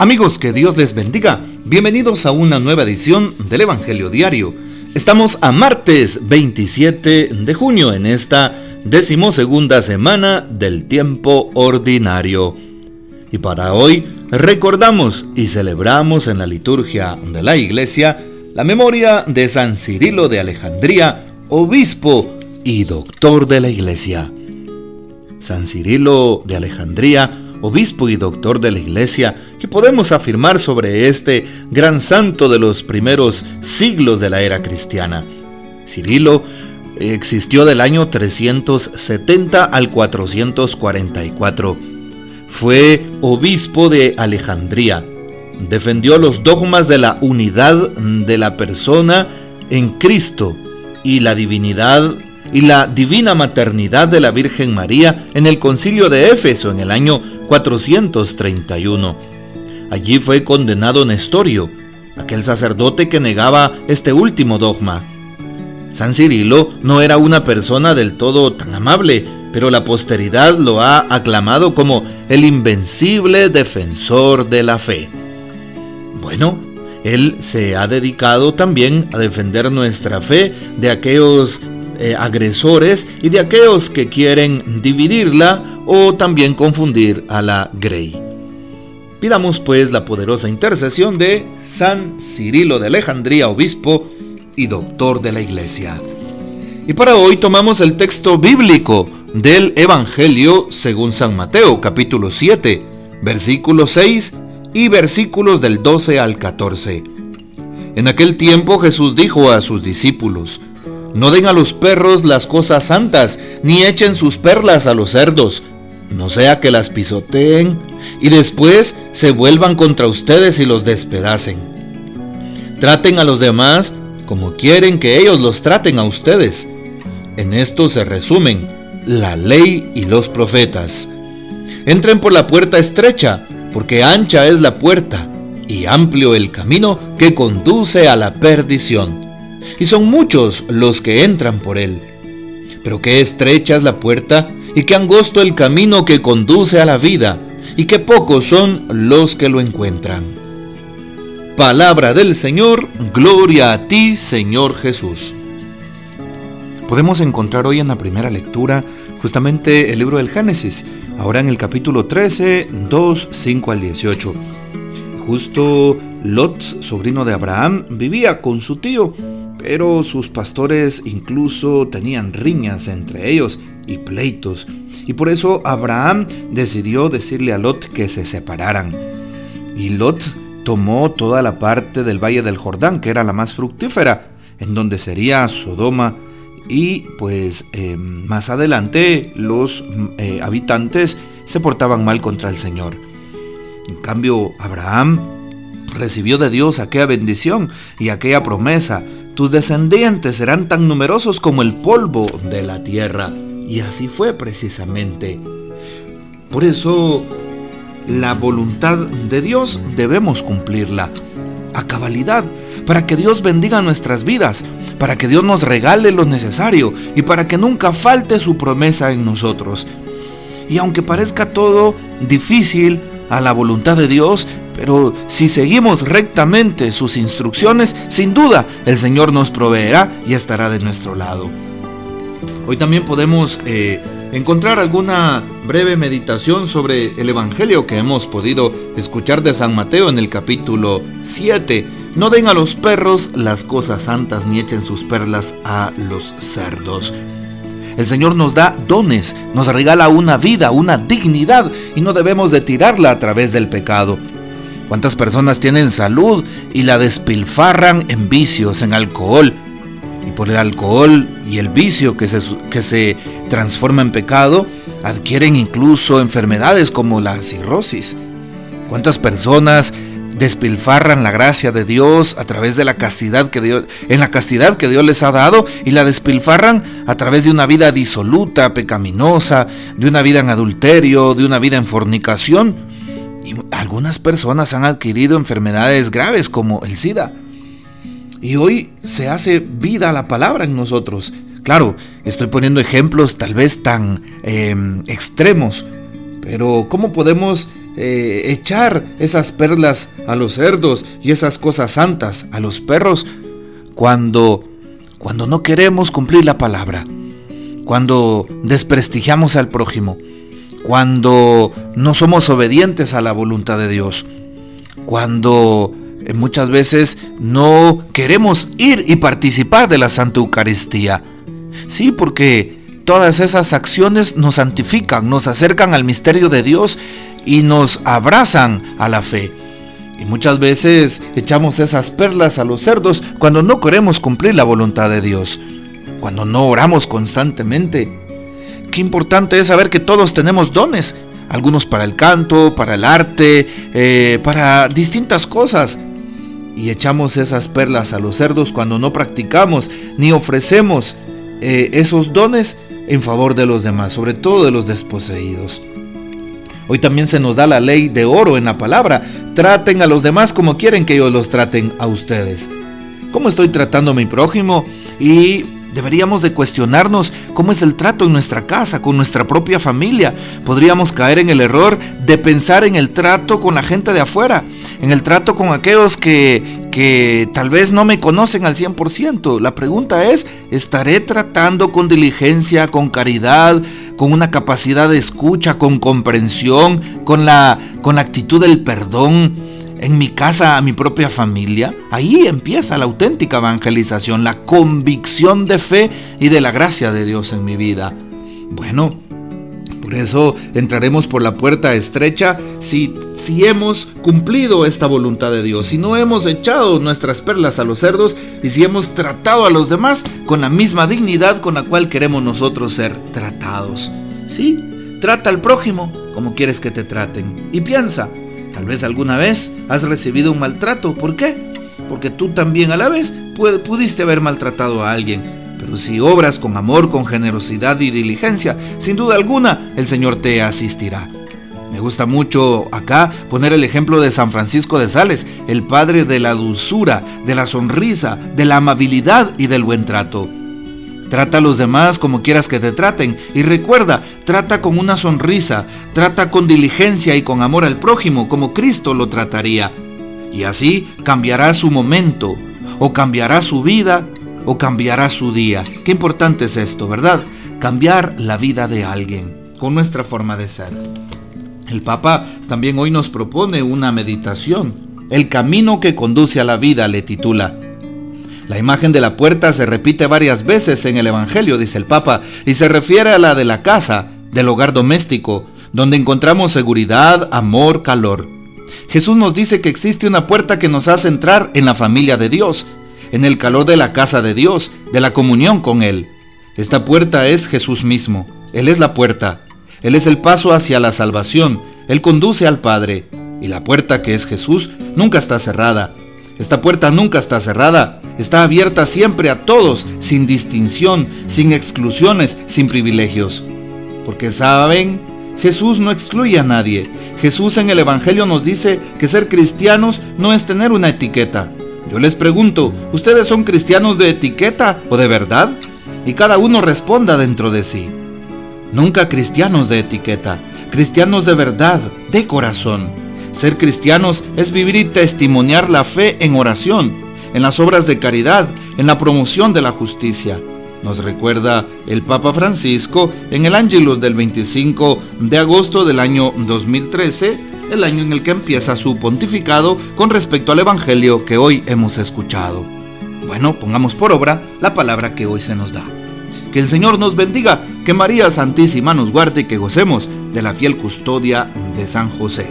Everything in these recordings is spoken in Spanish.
Amigos, que Dios les bendiga. Bienvenidos a una nueva edición del Evangelio Diario. Estamos a martes 27 de junio en esta decimosegunda semana del tiempo ordinario. Y para hoy recordamos y celebramos en la liturgia de la iglesia la memoria de San Cirilo de Alejandría, obispo y doctor de la iglesia. San Cirilo de Alejandría obispo y doctor de la Iglesia, que podemos afirmar sobre este gran santo de los primeros siglos de la era cristiana. Cirilo existió del año 370 al 444. Fue obispo de Alejandría. Defendió los dogmas de la unidad de la persona en Cristo y la divinidad y la divina maternidad de la Virgen María en el concilio de Éfeso en el año 431. Allí fue condenado Nestorio, aquel sacerdote que negaba este último dogma. San Cirilo no era una persona del todo tan amable, pero la posteridad lo ha aclamado como el invencible defensor de la fe. Bueno, él se ha dedicado también a defender nuestra fe de aquellos eh, agresores y de aquellos que quieren dividirla o también confundir a la Grey. Pidamos pues la poderosa intercesión de San Cirilo de Alejandría, obispo y doctor de la Iglesia. Y para hoy tomamos el texto bíblico del Evangelio según San Mateo, capítulo 7, versículo 6 y versículos del 12 al 14. En aquel tiempo Jesús dijo a sus discípulos, no den a los perros las cosas santas, ni echen sus perlas a los cerdos, no sea que las pisoteen y después se vuelvan contra ustedes y los despedacen. Traten a los demás como quieren que ellos los traten a ustedes. En esto se resumen la ley y los profetas. Entren por la puerta estrecha, porque ancha es la puerta y amplio el camino que conduce a la perdición y son muchos los que entran por él. Pero qué estrecha es la puerta y qué angosto el camino que conduce a la vida, y qué pocos son los que lo encuentran. Palabra del Señor, gloria a ti, Señor Jesús. Podemos encontrar hoy en la primera lectura justamente el libro del Génesis, ahora en el capítulo 13, 2, 5 al 18. Justo Lot, sobrino de Abraham, vivía con su tío pero sus pastores incluso tenían riñas entre ellos y pleitos, y por eso Abraham decidió decirle a Lot que se separaran. Y Lot tomó toda la parte del valle del Jordán, que era la más fructífera, en donde sería Sodoma, y pues eh, más adelante los eh, habitantes se portaban mal contra el Señor. En cambio, Abraham recibió de Dios aquella bendición y aquella promesa tus descendientes serán tan numerosos como el polvo de la tierra. Y así fue precisamente. Por eso, la voluntad de Dios debemos cumplirla a cabalidad, para que Dios bendiga nuestras vidas, para que Dios nos regale lo necesario y para que nunca falte su promesa en nosotros. Y aunque parezca todo difícil a la voluntad de Dios, pero si seguimos rectamente sus instrucciones, sin duda el Señor nos proveerá y estará de nuestro lado. Hoy también podemos eh, encontrar alguna breve meditación sobre el Evangelio que hemos podido escuchar de San Mateo en el capítulo 7. No den a los perros las cosas santas ni echen sus perlas a los cerdos. El Señor nos da dones, nos regala una vida, una dignidad y no debemos de tirarla a través del pecado. ¿Cuántas personas tienen salud y la despilfarran en vicios, en alcohol? Y por el alcohol y el vicio que se, que se transforma en pecado, adquieren incluso enfermedades como la cirrosis. ¿Cuántas personas despilfarran la gracia de Dios a través de la castidad que Dios, en la castidad que Dios les ha dado y la despilfarran a través de una vida disoluta, pecaminosa, de una vida en adulterio, de una vida en fornicación? algunas personas han adquirido enfermedades graves como el SIDA. Y hoy se hace vida la palabra en nosotros. Claro, estoy poniendo ejemplos tal vez tan em, extremos, pero ¿cómo podemos eh, echar esas perlas a los cerdos y esas cosas santas a los perros cuando, cuando no queremos cumplir la palabra, cuando desprestigiamos al prójimo, cuando no somos obedientes a la voluntad de Dios, cuando muchas veces no queremos ir y participar de la Santa Eucaristía. Sí, porque todas esas acciones nos santifican, nos acercan al misterio de Dios y nos abrazan a la fe. Y muchas veces echamos esas perlas a los cerdos cuando no queremos cumplir la voluntad de Dios, cuando no oramos constantemente. Qué importante es saber que todos tenemos dones, algunos para el canto, para el arte, eh, para distintas cosas. Y echamos esas perlas a los cerdos cuando no practicamos ni ofrecemos eh, esos dones en favor de los demás, sobre todo de los desposeídos. Hoy también se nos da la ley de oro en la palabra. Traten a los demás como quieren que ellos los traten a ustedes. ¿Cómo estoy tratando a mi prójimo? Y deberíamos de cuestionarnos cómo es el trato en nuestra casa, con nuestra propia familia. Podríamos caer en el error de pensar en el trato con la gente de afuera, en el trato con aquellos que, que tal vez no me conocen al 100%. La pregunta es, ¿estaré tratando con diligencia, con caridad, con una capacidad de escucha, con comprensión, con la, con la actitud del perdón en mi casa, a mi propia familia. Ahí empieza la auténtica evangelización, la convicción de fe y de la gracia de Dios en mi vida. Bueno, por eso entraremos por la puerta estrecha si, si hemos cumplido esta voluntad de Dios, si no hemos echado nuestras perlas a los cerdos y si hemos tratado a los demás con la misma dignidad con la cual queremos nosotros ser tratados. Sí, trata al prójimo como quieres que te traten. Y piensa, tal vez alguna vez has recibido un maltrato. ¿Por qué? Porque tú también a la vez pudiste haber maltratado a alguien pero si obras con amor, con generosidad y diligencia, sin duda alguna el Señor te asistirá. Me gusta mucho acá poner el ejemplo de San Francisco de Sales, el padre de la dulzura, de la sonrisa, de la amabilidad y del buen trato. Trata a los demás como quieras que te traten y recuerda, trata con una sonrisa, trata con diligencia y con amor al prójimo como Cristo lo trataría. Y así cambiará su momento o cambiará su vida o cambiará su día. Qué importante es esto, ¿verdad? Cambiar la vida de alguien con nuestra forma de ser. El Papa también hoy nos propone una meditación. El camino que conduce a la vida le titula. La imagen de la puerta se repite varias veces en el Evangelio, dice el Papa, y se refiere a la de la casa, del hogar doméstico, donde encontramos seguridad, amor, calor. Jesús nos dice que existe una puerta que nos hace entrar en la familia de Dios, en el calor de la casa de Dios, de la comunión con Él. Esta puerta es Jesús mismo. Él es la puerta. Él es el paso hacia la salvación. Él conduce al Padre. Y la puerta que es Jesús nunca está cerrada. Esta puerta nunca está cerrada. Está abierta siempre a todos, sin distinción, sin exclusiones, sin privilegios. Porque saben, Jesús no excluye a nadie. Jesús en el Evangelio nos dice que ser cristianos no es tener una etiqueta. Yo les pregunto, ¿ustedes son cristianos de etiqueta o de verdad? Y cada uno responda dentro de sí. Nunca cristianos de etiqueta, cristianos de verdad, de corazón. Ser cristianos es vivir y testimoniar la fe en oración, en las obras de caridad, en la promoción de la justicia. Nos recuerda el Papa Francisco en el Ángelus del 25 de agosto del año 2013 el año en el que empieza su pontificado con respecto al Evangelio que hoy hemos escuchado. Bueno, pongamos por obra la palabra que hoy se nos da. Que el Señor nos bendiga, que María Santísima nos guarde y que gocemos de la fiel custodia de San José.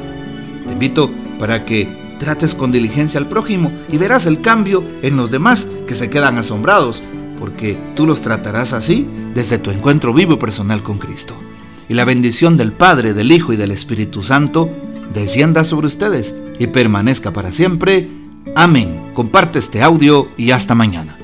Te invito para que trates con diligencia al prójimo y verás el cambio en los demás que se quedan asombrados, porque tú los tratarás así desde tu encuentro vivo y personal con Cristo. Y la bendición del Padre, del Hijo y del Espíritu Santo descienda sobre ustedes y permanezca para siempre. Amén. Comparte este audio y hasta mañana.